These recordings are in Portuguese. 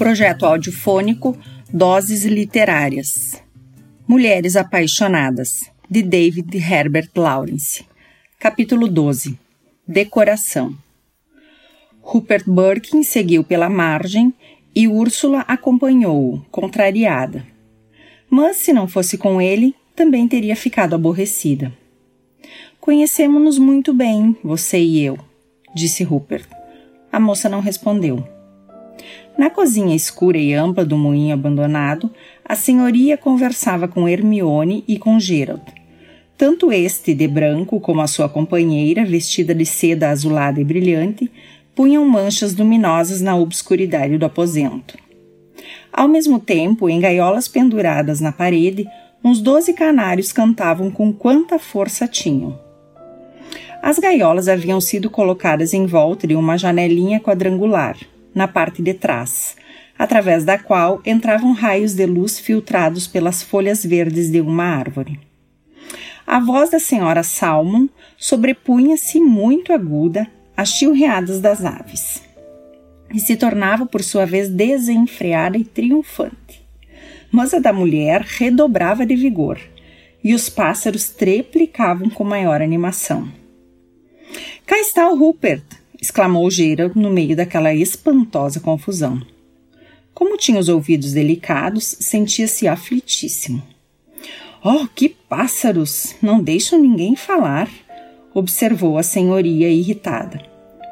Projeto audiofônico Doses Literárias. Mulheres Apaixonadas, de David Herbert Lawrence. Capítulo 12. Decoração. Rupert Birkin seguiu pela margem e Úrsula acompanhou-o, contrariada. Mas, se não fosse com ele, também teria ficado aborrecida. Conhecemos-nos muito bem, você e eu, disse Rupert. A moça não respondeu. Na cozinha escura e ampla do moinho abandonado, a senhoria conversava com Hermione e com Gerald. Tanto este, de branco, como a sua companheira, vestida de seda azulada e brilhante, punham manchas luminosas na obscuridade do aposento. Ao mesmo tempo, em gaiolas penduradas na parede, uns doze canários cantavam com quanta força tinham. As gaiolas haviam sido colocadas em volta de uma janelinha quadrangular, na parte de trás, através da qual entravam raios de luz filtrados pelas folhas verdes de uma árvore. A voz da senhora Salmon sobrepunha-se muito aguda às chilreadas das aves e se tornava, por sua vez, desenfreada e triunfante. Mas a da mulher redobrava de vigor e os pássaros triplicavam com maior animação. Cá está o Rupert! Exclamou Gerald no meio daquela espantosa confusão. Como tinha os ouvidos delicados, sentia-se aflitíssimo. Oh, que pássaros! Não deixam ninguém falar, observou a senhoria irritada.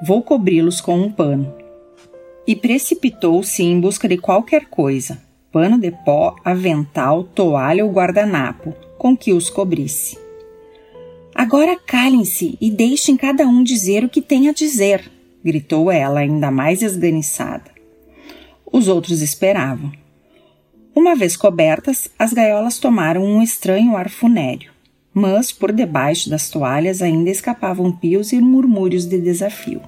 Vou cobri-los com um pano. E precipitou-se em busca de qualquer coisa: pano de pó, avental, toalha ou guardanapo, com que os cobrisse. Agora calem-se e deixem cada um dizer o que tem a dizer, gritou ela, ainda mais esganiçada. Os outros esperavam. Uma vez cobertas, as gaiolas tomaram um estranho ar funéreo, mas por debaixo das toalhas ainda escapavam pios e murmúrios de desafio.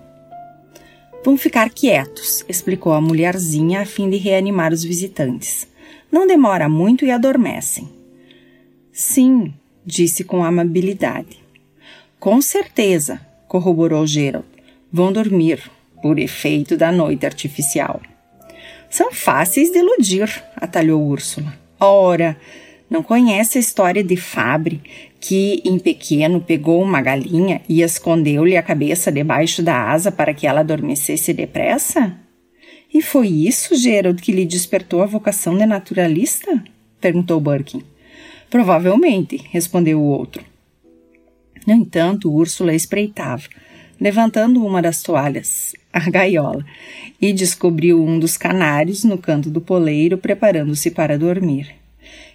Vão ficar quietos, explicou a mulherzinha a fim de reanimar os visitantes. Não demora muito e adormecem. Sim, disse com amabilidade. Com certeza, corroborou Gerald. Vão dormir, por efeito da noite artificial. São fáceis de iludir, atalhou Úrsula. Ora, não conhece a história de Fabre, que, em pequeno, pegou uma galinha e escondeu-lhe a cabeça debaixo da asa para que ela adormecesse depressa? E foi isso, Gerald, que lhe despertou a vocação de naturalista? perguntou Birkin. Provavelmente, respondeu o outro. No entanto, Úrsula espreitava, levantando uma das toalhas, a gaiola, e descobriu um dos canários no canto do poleiro, preparando-se para dormir.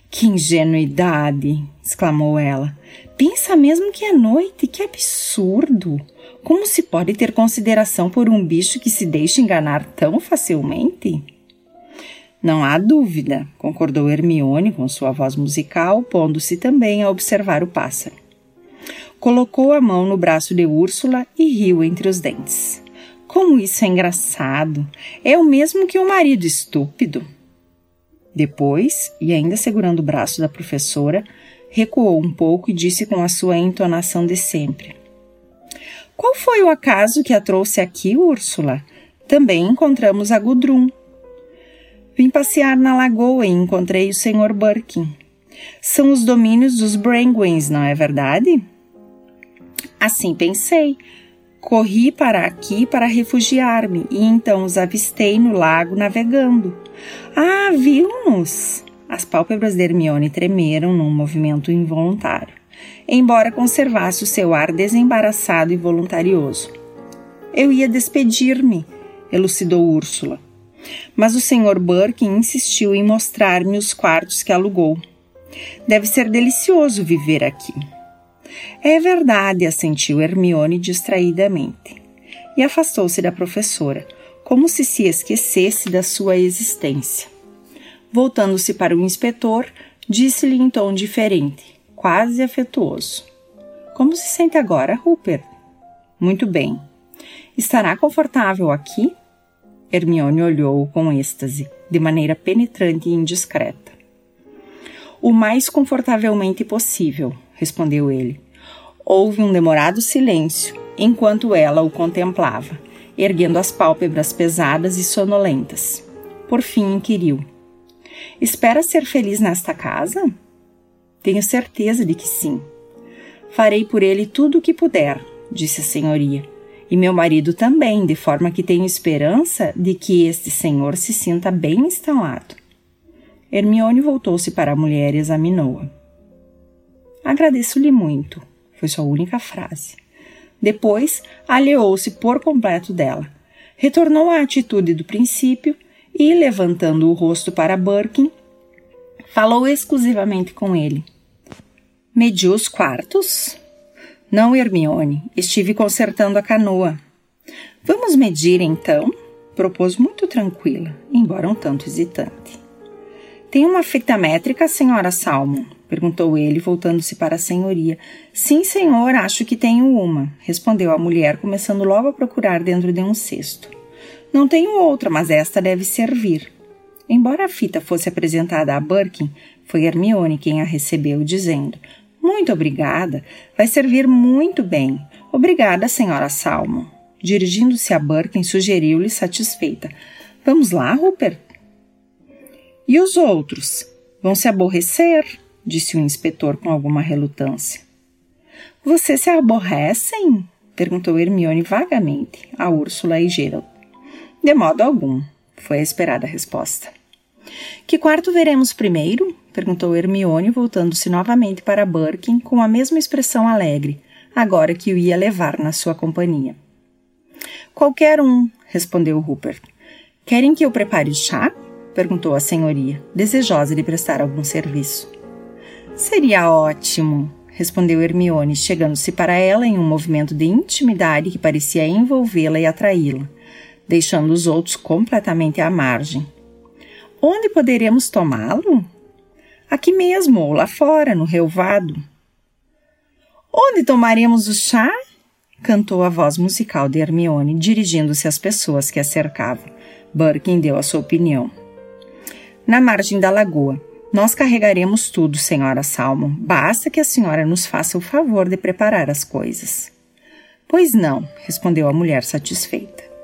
Que ingenuidade! exclamou ela. Pensa mesmo que é noite, que absurdo! Como se pode ter consideração por um bicho que se deixa enganar tão facilmente? Não há dúvida, concordou Hermione com sua voz musical, pondo-se também a observar o pássaro colocou a mão no braço de Úrsula e riu entre os dentes. Como isso é engraçado! É o mesmo que um marido estúpido. Depois, e ainda segurando o braço da professora, recuou um pouco e disse com a sua entonação de sempre: Qual foi o acaso que a trouxe aqui, Úrsula? Também encontramos a Gudrun. Vim passear na lagoa e encontrei o Sr. Birkin. São os domínios dos Brangwens, não é verdade? Assim pensei. Corri para aqui para refugiar-me e então os avistei no lago navegando. Ah, viu-nos! As pálpebras de Hermione tremeram num movimento involuntário, embora conservasse o seu ar desembaraçado e voluntarioso. Eu ia despedir-me, elucidou Úrsula. Mas o Sr. Burke insistiu em mostrar-me os quartos que alugou. Deve ser delicioso viver aqui. É verdade, assentiu Hermione distraidamente. E afastou-se da professora, como se se esquecesse da sua existência. Voltando-se para o inspetor, disse-lhe em tom diferente, quase afetuoso: Como se sente agora, Rupert? Muito bem. Estará confortável aqui? Hermione olhou-o com êxtase, de maneira penetrante e indiscreta. O mais confortavelmente possível, respondeu ele. Houve um demorado silêncio enquanto ela o contemplava, erguendo as pálpebras pesadas e sonolentas. Por fim, inquiriu: Espera ser feliz nesta casa? Tenho certeza de que sim. Farei por ele tudo o que puder, disse a senhoria, e meu marido também, de forma que tenho esperança de que este senhor se sinta bem instalado. Hermione voltou-se para a mulher e examinou-a. Agradeço-lhe muito, foi sua única frase. Depois, aliou-se por completo dela. Retornou à atitude do princípio e, levantando o rosto para Birkin, falou exclusivamente com ele. Mediu os quartos? Não, Hermione. Estive consertando a canoa. Vamos medir então? Propôs muito tranquila, embora um tanto hesitante. Tem uma fita métrica, senhora Salmon? perguntou ele, voltando-se para a senhoria. Sim, senhor, acho que tenho uma, respondeu a mulher, começando logo a procurar dentro de um cesto. Não tenho outra, mas esta deve servir. Embora a fita fosse apresentada a Birkin, foi Hermione quem a recebeu, dizendo: Muito obrigada, vai servir muito bem. Obrigada, senhora Salmon. Dirigindo-se a Birkin, sugeriu-lhe satisfeita: Vamos lá, Rupert? E os outros? Vão se aborrecer? disse o inspetor com alguma relutância. Vocês se aborrecem? perguntou Hermione vagamente a Úrsula e Gerald. De modo algum, foi a esperada resposta. Que quarto veremos primeiro? Perguntou Hermione, voltando-se novamente para Birkin com a mesma expressão alegre, agora que o ia levar na sua companhia. Qualquer um, respondeu Rupert. Querem que eu prepare o chá? perguntou a senhoria, desejosa de prestar algum serviço. Seria ótimo, respondeu Hermione, chegando-se para ela em um movimento de intimidade que parecia envolvê-la e atraí-la deixando os outros completamente à margem. Onde poderemos tomá-lo? Aqui mesmo, ou lá fora, no relvado. Onde tomaremos o chá? cantou a voz musical de Hermione, dirigindo-se às pessoas que a cercavam. Birkin deu a sua opinião. Na margem da lagoa. Nós carregaremos tudo, senhora Salmon. Basta que a senhora nos faça o favor de preparar as coisas. Pois não, respondeu a mulher satisfeita.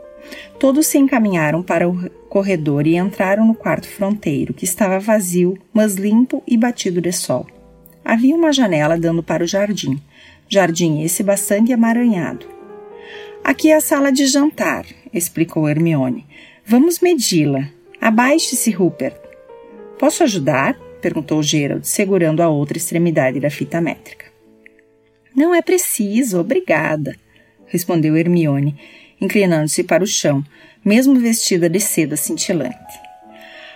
Todos se encaminharam para o corredor e entraram no quarto fronteiro, que estava vazio, mas limpo e batido de sol. Havia uma janela dando para o jardim, jardim esse bastante amaranhado. Aqui é a sala de jantar, explicou Hermione. Vamos medi-la. Abaixe-se, Rupert. Posso ajudar? perguntou Gerald, segurando a outra extremidade da fita métrica. Não é preciso, obrigada, respondeu Hermione, inclinando-se para o chão, mesmo vestida de seda cintilante.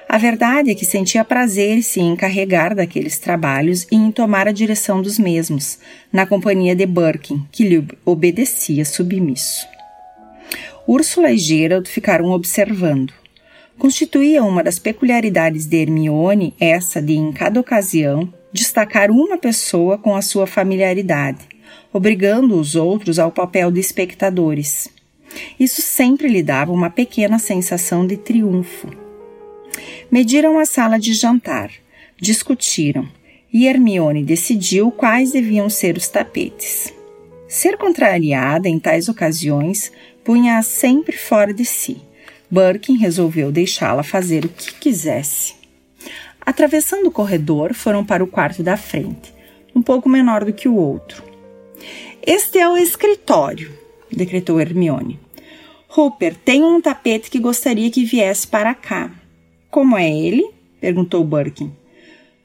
A verdade é que sentia prazer se encarregar daqueles trabalhos e em tomar a direção dos mesmos, na companhia de Birkin, que lhe obedecia submisso. Úrsula e Gerald ficaram observando. Constituía uma das peculiaridades de Hermione essa de, em cada ocasião, destacar uma pessoa com a sua familiaridade, obrigando os outros ao papel de espectadores. Isso sempre lhe dava uma pequena sensação de triunfo. Mediram a sala de jantar, discutiram, e Hermione decidiu quais deviam ser os tapetes. Ser contrariada em tais ocasiões punha-a sempre fora de si. Birkin resolveu deixá-la fazer o que quisesse. Atravessando o corredor, foram para o quarto da frente, um pouco menor do que o outro. Este é o escritório, decretou Hermione. Hooper, tenho um tapete que gostaria que viesse para cá. Como é ele? perguntou Birkin.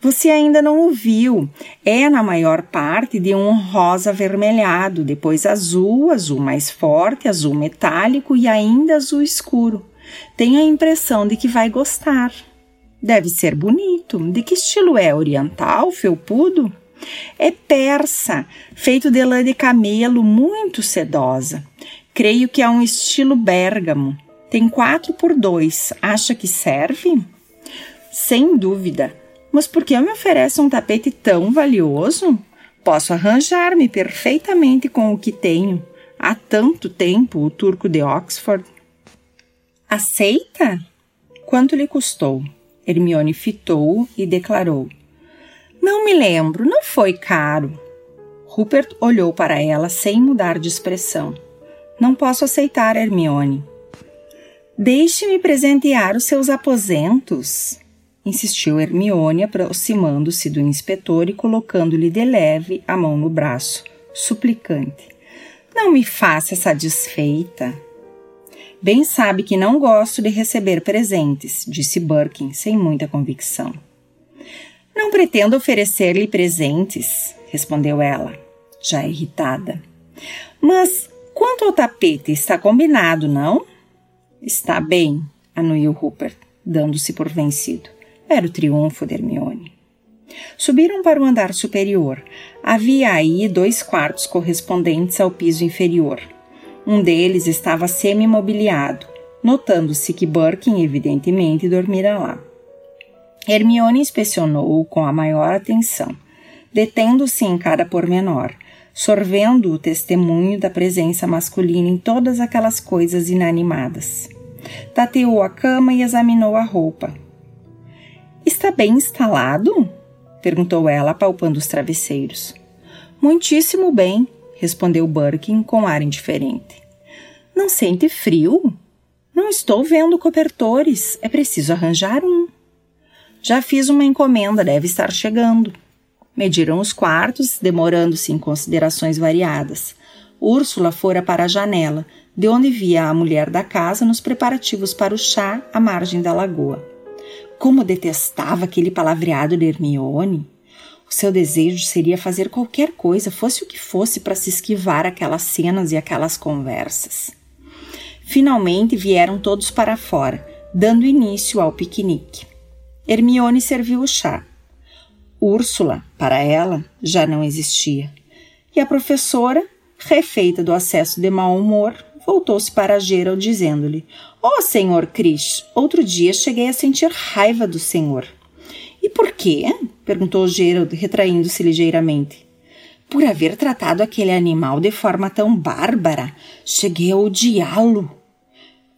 Você ainda não o viu. É, na maior parte, de um rosa avermelhado, depois azul, azul mais forte, azul metálico e ainda azul escuro. Tenho a impressão de que vai gostar. Deve ser bonito. De que estilo é? Oriental? Felpudo? É persa, feito de lã de camelo, muito sedosa. Creio que é um estilo bérgamo. Tem quatro por dois. Acha que serve? Sem dúvida. Mas por que me oferece um tapete tão valioso? Posso arranjar-me perfeitamente com o que tenho. Há tanto tempo o turco de Oxford. Aceita? Quanto lhe custou? Hermione fitou e declarou: Não me lembro, não foi caro. Rupert olhou para ela sem mudar de expressão. Não posso aceitar, Hermione. Deixe-me presentear os seus aposentos, insistiu Hermione, aproximando-se do inspetor e colocando-lhe de leve a mão no braço, suplicante. Não me faça essa desfeita. Bem sabe que não gosto de receber presentes, disse Birkin, sem muita convicção. Não pretendo oferecer-lhe presentes, respondeu ela, já irritada. Mas quanto ao tapete, está combinado, não? Está bem, anuiu Rupert, dando-se por vencido. Era o triunfo de Hermione. Subiram para o andar superior. Havia aí dois quartos correspondentes ao piso inferior. Um deles estava semi-mobiliado, notando-se que Birkin evidentemente dormira lá. Hermione inspecionou-o com a maior atenção, detendo-se em cada pormenor, sorvendo o testemunho da presença masculina em todas aquelas coisas inanimadas. Tateou a cama e examinou a roupa. Está bem instalado? perguntou ela, palpando os travesseiros. Muitíssimo bem, respondeu Birkin com ar indiferente. Não sente frio? Não estou vendo cobertores. É preciso arranjar um. Já fiz uma encomenda, deve estar chegando. Mediram os quartos, demorando-se em considerações variadas. Úrsula fora para a janela, de onde via a mulher da casa nos preparativos para o chá à margem da lagoa. Como detestava aquele palavreado de Hermione! O seu desejo seria fazer qualquer coisa, fosse o que fosse, para se esquivar aquelas cenas e aquelas conversas. Finalmente vieram todos para fora, dando início ao piquenique. Hermione serviu o chá. Úrsula, para ela, já não existia. E a professora, refeita do acesso de mau humor, voltou-se para Gerald dizendo-lhe: Oh, senhor Cris, outro dia cheguei a sentir raiva do senhor. E por quê? perguntou Gerald, retraindo-se ligeiramente. Por haver tratado aquele animal de forma tão bárbara, cheguei a odiá-lo.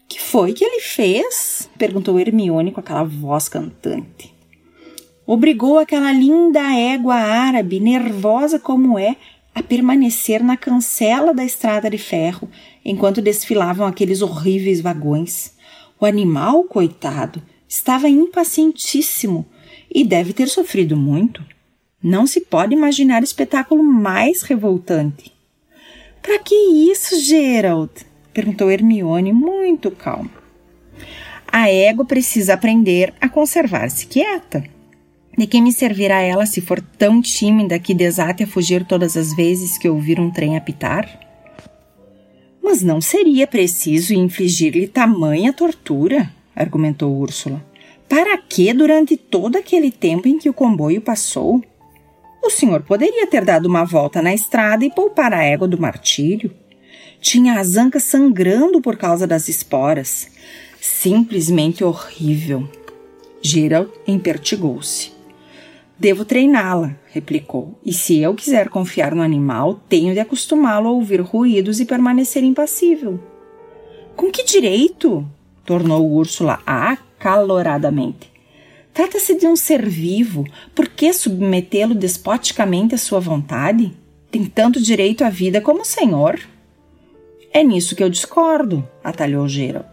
Que foi que ele fez? perguntou Hermione com aquela voz cantante. Obrigou aquela linda égua árabe, nervosa como é, a permanecer na cancela da estrada de ferro enquanto desfilavam aqueles horríveis vagões. O animal, coitado, estava impacientíssimo e deve ter sofrido muito. Não se pode imaginar espetáculo mais revoltante. Para que isso, Gerald? perguntou Hermione, muito calma. A égua precisa aprender a conservar-se quieta. De que me servirá ela se for tão tímida que desate a fugir todas as vezes que ouvir um trem apitar? Mas não seria preciso infligir-lhe tamanha tortura, argumentou Úrsula. Para que durante todo aquele tempo em que o comboio passou? O senhor poderia ter dado uma volta na estrada e poupar a égua do martírio. Tinha as ancas sangrando por causa das esporas. Simplesmente horrível. Gerald empertigou-se. Devo treiná-la, replicou, e se eu quiser confiar no animal, tenho de acostumá-lo a ouvir ruídos e permanecer impassível. Com que direito? tornou Úrsula acaloradamente. Trata-se de um ser vivo, por que submetê-lo despoticamente à sua vontade? Tem tanto direito à vida como o senhor. É nisso que eu discordo, atalhou Gerald.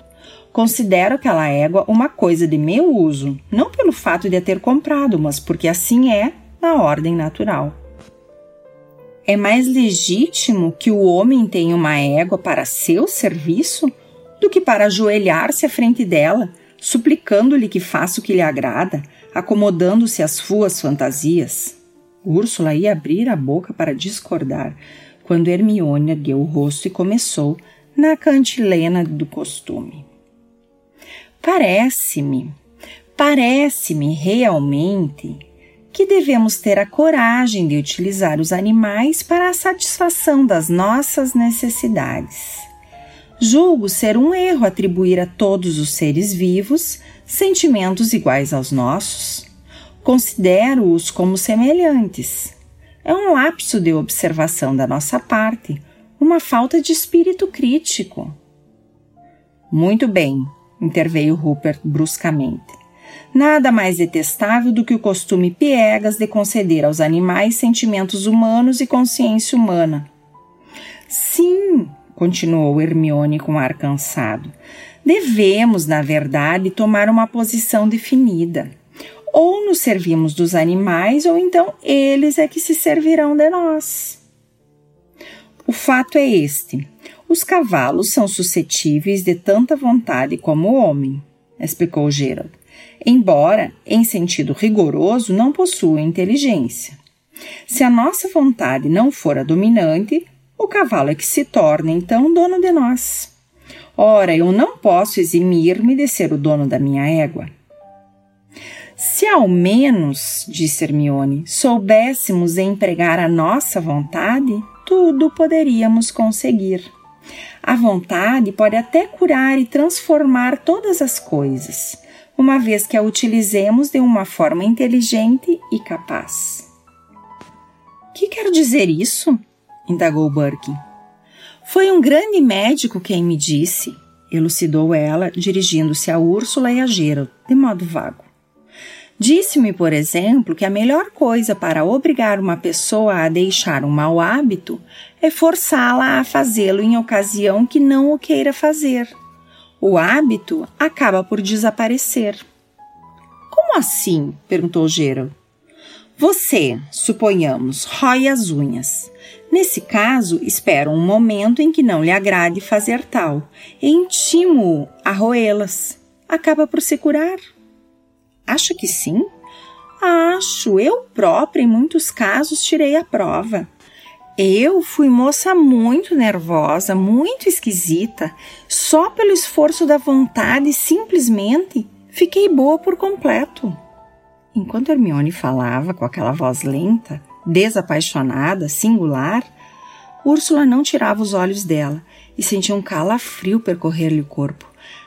Considero aquela égua uma coisa de meu uso, não pelo fato de a ter comprado, mas porque assim é na ordem natural. É mais legítimo que o homem tenha uma égua para seu serviço do que para ajoelhar-se à frente dela, suplicando-lhe que faça o que lhe agrada, acomodando-se às suas fantasias. Úrsula ia abrir a boca para discordar, quando Hermione ergueu o rosto e começou, na cantilena do costume. Parece-me, parece-me realmente que devemos ter a coragem de utilizar os animais para a satisfação das nossas necessidades. Julgo ser um erro atribuir a todos os seres vivos sentimentos iguais aos nossos. Considero-os como semelhantes. É um lapso de observação da nossa parte, uma falta de espírito crítico. Muito bem, interveio Rupert bruscamente. Nada mais detestável do que o costume piegas de conceder aos animais sentimentos humanos e consciência humana. Sim, continuou Hermione com ar cansado. Devemos, na verdade, tomar uma posição definida. Ou nos servimos dos animais, ou então eles é que se servirão de nós. O fato é este: os cavalos são suscetíveis de tanta vontade como o homem, explicou Gerald, embora, em sentido rigoroso, não possuam inteligência. Se a nossa vontade não for a dominante, o cavalo é que se torna então dono de nós. Ora, eu não posso eximir-me de ser o dono da minha égua. Se ao menos, disse Hermione, soubéssemos empregar a nossa vontade, tudo poderíamos conseguir. A vontade pode até curar e transformar todas as coisas, uma vez que a utilizemos de uma forma inteligente e capaz. Que quer dizer isso? indagou Birkin. Foi um grande médico quem me disse, elucidou ela, dirigindo-se a Úrsula e a Gerald, de modo vago. Disse-me, por exemplo, que a melhor coisa para obrigar uma pessoa a deixar um mau hábito é forçá-la a fazê-lo em ocasião que não o queira fazer. O hábito acaba por desaparecer. Como assim? perguntou Gerald. Você, suponhamos, rói as unhas. Nesse caso, espera um momento em que não lhe agrade fazer tal e intimo-o a roê-las. Acaba por se curar. Acha que sim? Acho. Eu própria, em muitos casos, tirei a prova. Eu fui moça muito nervosa, muito esquisita. Só pelo esforço da vontade, simplesmente, fiquei boa por completo. Enquanto Hermione falava com aquela voz lenta, desapaixonada, singular, Úrsula não tirava os olhos dela e sentia um calafrio percorrer-lhe o corpo.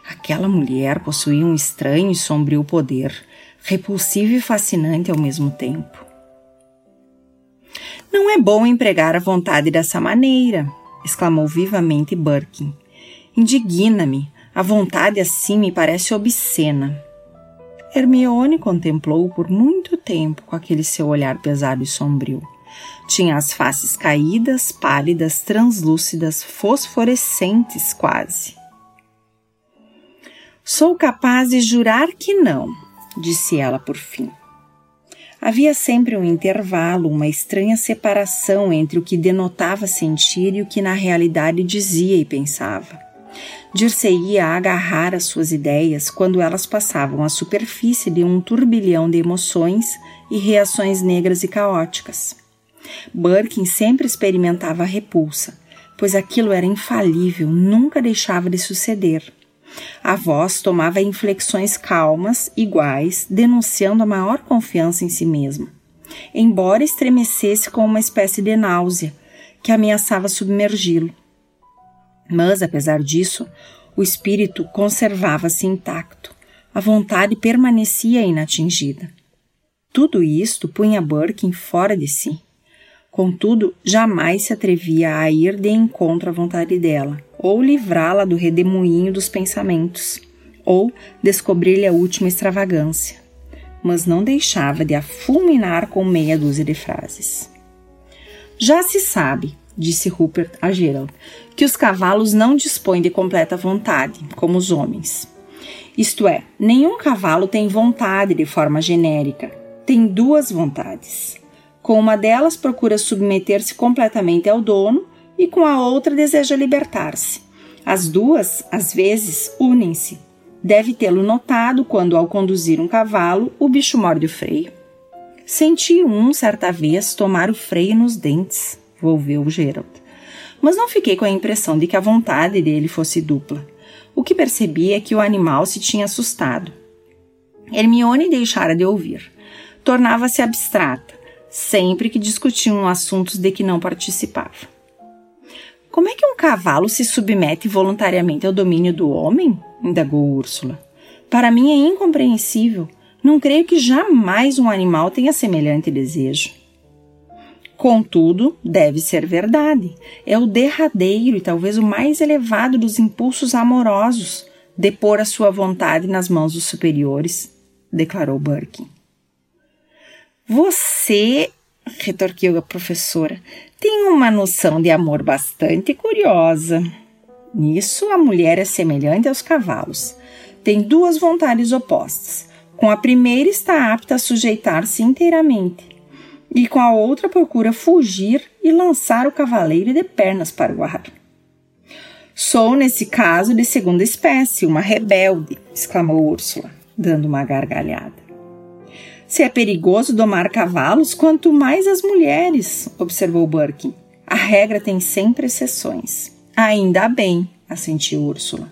Aquela mulher possuía um estranho e sombrio poder, repulsivo e fascinante ao mesmo tempo. Não é bom empregar a vontade dessa maneira, exclamou vivamente Birkin. Indigna-me. A vontade assim me parece obscena. Hermione contemplou-o por muito tempo com aquele seu olhar pesado e sombrio. Tinha as faces caídas, pálidas, translúcidas, fosforescentes quase. Sou capaz de jurar que não, disse ela por fim. Havia sempre um intervalo, uma estranha separação entre o que denotava sentir e o que na realidade dizia e pensava. Dir-se-ia agarrar as suas ideias quando elas passavam à superfície de um turbilhão de emoções e reações negras e caóticas. Birkin sempre experimentava repulsa, pois aquilo era infalível, nunca deixava de suceder. A voz tomava inflexões calmas, iguais, denunciando a maior confiança em si mesma, embora estremecesse com uma espécie de náusea que ameaçava submergi-lo. Mas, apesar disso, o espírito conservava-se intacto, a vontade permanecia inatingida. Tudo isto punha Birkin fora de si. Contudo, jamais se atrevia a ir de encontro à vontade dela, ou livrá-la do redemoinho dos pensamentos, ou descobrir-lhe a última extravagância. Mas não deixava de a fulminar com meia dúzia de frases. Já se sabe, disse Rupert a Gerald, que os cavalos não dispõem de completa vontade, como os homens. Isto é, nenhum cavalo tem vontade de forma genérica, tem duas vontades. Com uma delas procura submeter-se completamente ao dono e com a outra deseja libertar-se. As duas, às vezes, unem-se. Deve tê-lo notado quando, ao conduzir um cavalo, o bicho morde o freio. Senti um, certa vez, tomar o freio nos dentes volveu Gerald. Mas não fiquei com a impressão de que a vontade dele fosse dupla. O que percebi é que o animal se tinha assustado. Hermione deixara de ouvir. Tornava-se abstrata, sempre que discutiam assuntos de que não participava. Como é que um cavalo se submete voluntariamente ao domínio do homem? indagou Úrsula. Para mim é incompreensível. Não creio que jamais um animal tenha semelhante desejo. Contudo, deve ser verdade. É o derradeiro e talvez o mais elevado dos impulsos amorosos de pôr a sua vontade nas mãos dos superiores, declarou Birkin. Você, retorquiu a professora, tem uma noção de amor bastante curiosa. Nisso, a mulher é semelhante aos cavalos. Tem duas vontades opostas. Com a primeira está apta a sujeitar-se inteiramente, e com a outra procura fugir e lançar o cavaleiro de pernas para o ar. Sou, nesse caso, de segunda espécie, uma rebelde, exclamou Úrsula, dando uma gargalhada. Se é perigoso domar cavalos, quanto mais as mulheres, observou Birkin. A regra tem sempre exceções. Ainda bem, assentiu Úrsula.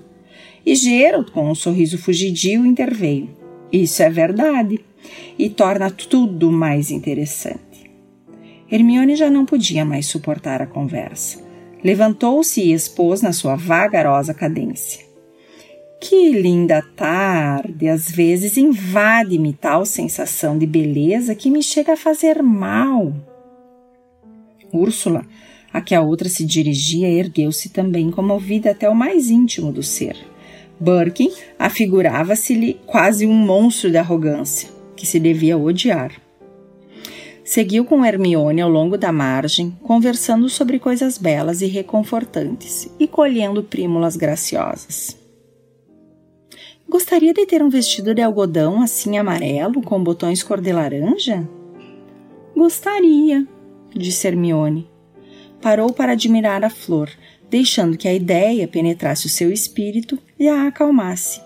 E Gerald, com um sorriso fugidio, interveio. Isso é verdade e torna tudo mais interessante. Hermione já não podia mais suportar a conversa. Levantou-se e expôs na sua vagarosa cadência. Que linda tarde! Às vezes invade-me tal sensação de beleza que me chega a fazer mal. Úrsula, a que a outra se dirigia, ergueu-se também, comovida até o mais íntimo do ser. Birkin afigurava-se-lhe quase um monstro de arrogância, que se devia odiar. Seguiu com Hermione ao longo da margem, conversando sobre coisas belas e reconfortantes e colhendo prímulas graciosas. Gostaria de ter um vestido de algodão assim amarelo, com botões cor de laranja? Gostaria, disse Hermione. Parou para admirar a flor, deixando que a ideia penetrasse o seu espírito e a acalmasse.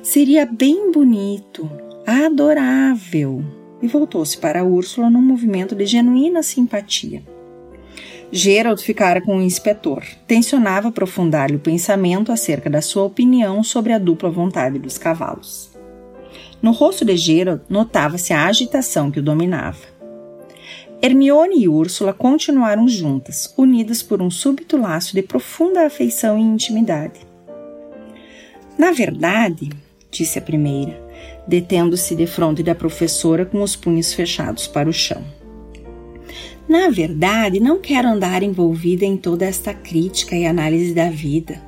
Seria bem bonito, adorável. E voltou-se para Úrsula num movimento de genuína simpatia. Gerald ficara com o inspetor. Tensionava aprofundar-lhe o pensamento acerca da sua opinião sobre a dupla vontade dos cavalos. No rosto de Gerald notava-se a agitação que o dominava. Hermione e Úrsula continuaram juntas, unidas por um súbito laço de profunda afeição e intimidade. Na verdade, disse a primeira, detendo-se defronte da professora com os punhos fechados para o chão. Na verdade, não quero andar envolvida em toda esta crítica e análise da vida.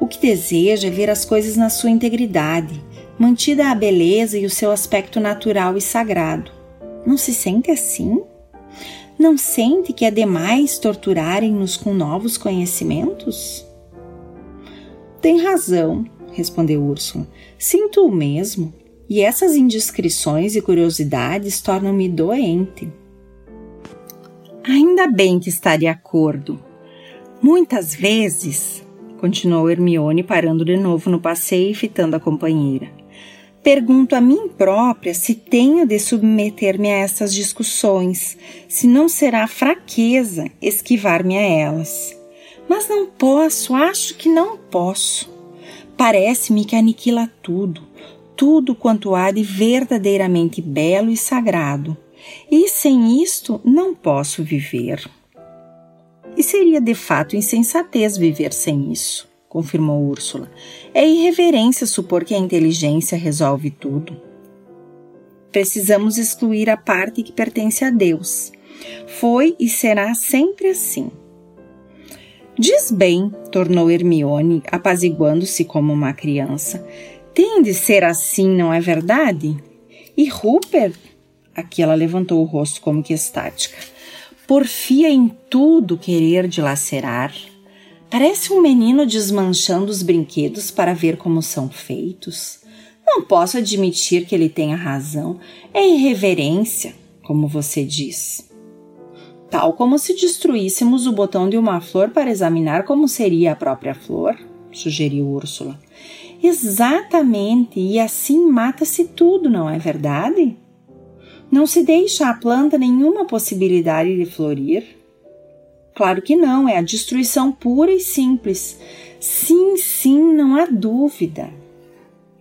O que desejo é ver as coisas na sua integridade, mantida a beleza e o seu aspecto natural e sagrado. Não se sente assim? Não sente que é demais torturarem-nos com novos conhecimentos? Tem razão, respondeu Úrsula. Sinto o mesmo, e essas indiscrições e curiosidades tornam-me doente. Ainda bem que está de acordo. Muitas vezes, continuou Hermione, parando de novo no passeio e fitando a companheira. Pergunto a mim própria se tenho de submeter-me a essas discussões, se não será fraqueza esquivar-me a elas. Mas não posso, acho que não posso. Parece-me que aniquila tudo, tudo quanto há de verdadeiramente belo e sagrado e sem isto não posso viver. E seria de fato insensatez viver sem isso, confirmou Úrsula. É irreverência supor que a inteligência resolve tudo. Precisamos excluir a parte que pertence a Deus. Foi e será sempre assim. Diz bem, tornou Hermione, apaziguando-se como uma criança. Tem de ser assim, não é verdade? E Rupert Aqui ela levantou o rosto como que estática. Porfia em tudo querer dilacerar. Parece um menino desmanchando os brinquedos para ver como são feitos. Não posso admitir que ele tenha razão. É irreverência, como você diz. Tal como se destruíssemos o botão de uma flor para examinar como seria a própria flor, sugeriu Úrsula. Exatamente, e assim mata-se tudo, não é verdade? Não se deixa à planta nenhuma possibilidade de florir? Claro que não, é a destruição pura e simples. Sim, sim, não há dúvida.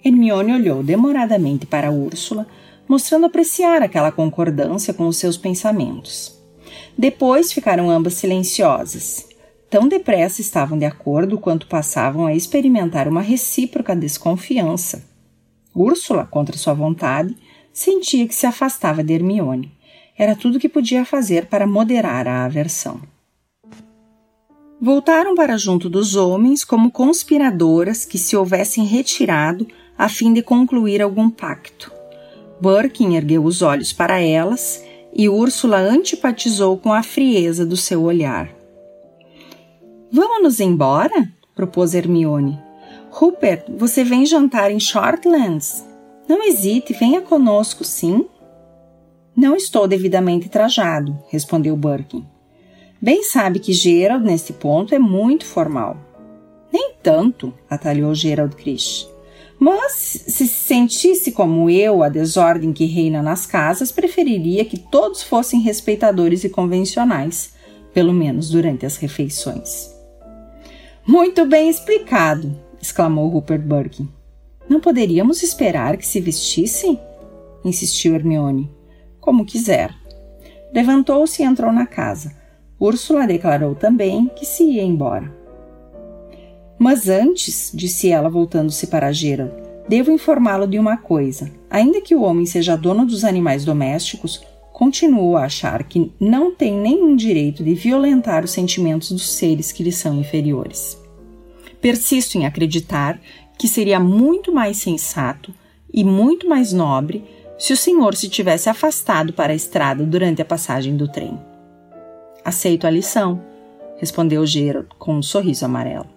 Hermione olhou demoradamente para Úrsula, mostrando apreciar aquela concordância com os seus pensamentos. Depois ficaram ambas silenciosas. Tão depressa estavam de acordo quanto passavam a experimentar uma recíproca desconfiança. Úrsula, contra sua vontade, sentia que se afastava de Hermione. Era tudo que podia fazer para moderar a aversão. Voltaram para junto dos homens como conspiradoras que se houvessem retirado a fim de concluir algum pacto. Birkin ergueu os olhos para elas e Úrsula antipatizou com a frieza do seu olhar. Vamos nos embora? propôs Hermione. Rupert, você vem jantar em Shortlands? Não hesite, venha conosco, sim? Não estou devidamente trajado, respondeu Birkin. Bem sabe que Gerald, neste ponto, é muito formal. Nem tanto, atalhou Gerald Krish. Mas, se sentisse como eu a desordem que reina nas casas, preferiria que todos fossem respeitadores e convencionais, pelo menos durante as refeições. Muito bem explicado, exclamou Rupert Birkin. Não poderíamos esperar que se vestisse? insistiu Hermione. Como quiser. Levantou-se e entrou na casa. Úrsula declarou também que se ia embora. Mas antes, disse ela voltando-se para Gerald, devo informá-lo de uma coisa. Ainda que o homem seja dono dos animais domésticos, continuo a achar que não tem nenhum direito de violentar os sentimentos dos seres que lhe são inferiores. Persisto em acreditar que seria muito mais sensato e muito mais nobre se o senhor se tivesse afastado para a estrada durante a passagem do trem. Aceito a lição, respondeu Gerald com um sorriso amarelo.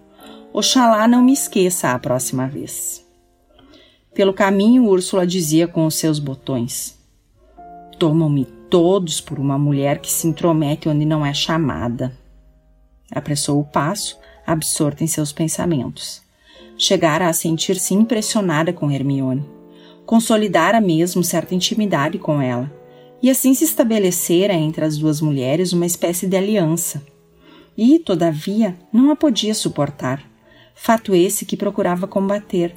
Oxalá não me esqueça a próxima vez. Pelo caminho, Úrsula dizia com os seus botões: Tomam-me todos por uma mulher que se intromete onde não é chamada. Apressou o passo, absorta em seus pensamentos. Chegara a sentir-se impressionada com Hermione. Consolidara mesmo certa intimidade com ela, e assim se estabelecera entre as duas mulheres uma espécie de aliança. E, todavia, não a podia suportar fato esse que procurava combater.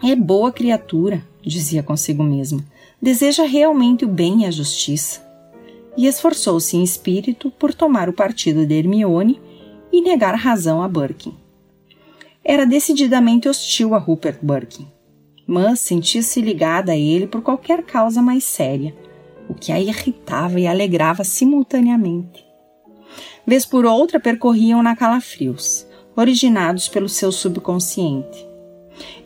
É boa criatura, dizia consigo mesma, deseja realmente o bem e a justiça. E esforçou-se em espírito por tomar o partido de Hermione e negar razão a Birkin. Era decididamente hostil a Rupert Birkin, mas sentia-se ligada a ele por qualquer causa mais séria, o que a irritava e alegrava simultaneamente. Vez por outra percorriam na calafrios originados pelo seu subconsciente.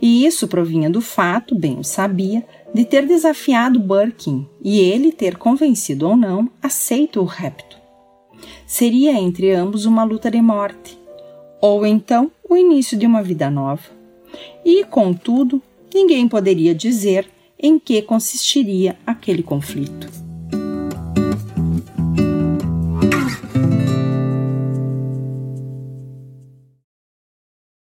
E isso provinha do fato, bem o sabia, de ter desafiado Birkin e ele ter convencido ou não aceito o repto. Seria entre ambos uma luta de morte, ou então o início de uma vida nova. E, contudo, ninguém poderia dizer em que consistiria aquele conflito.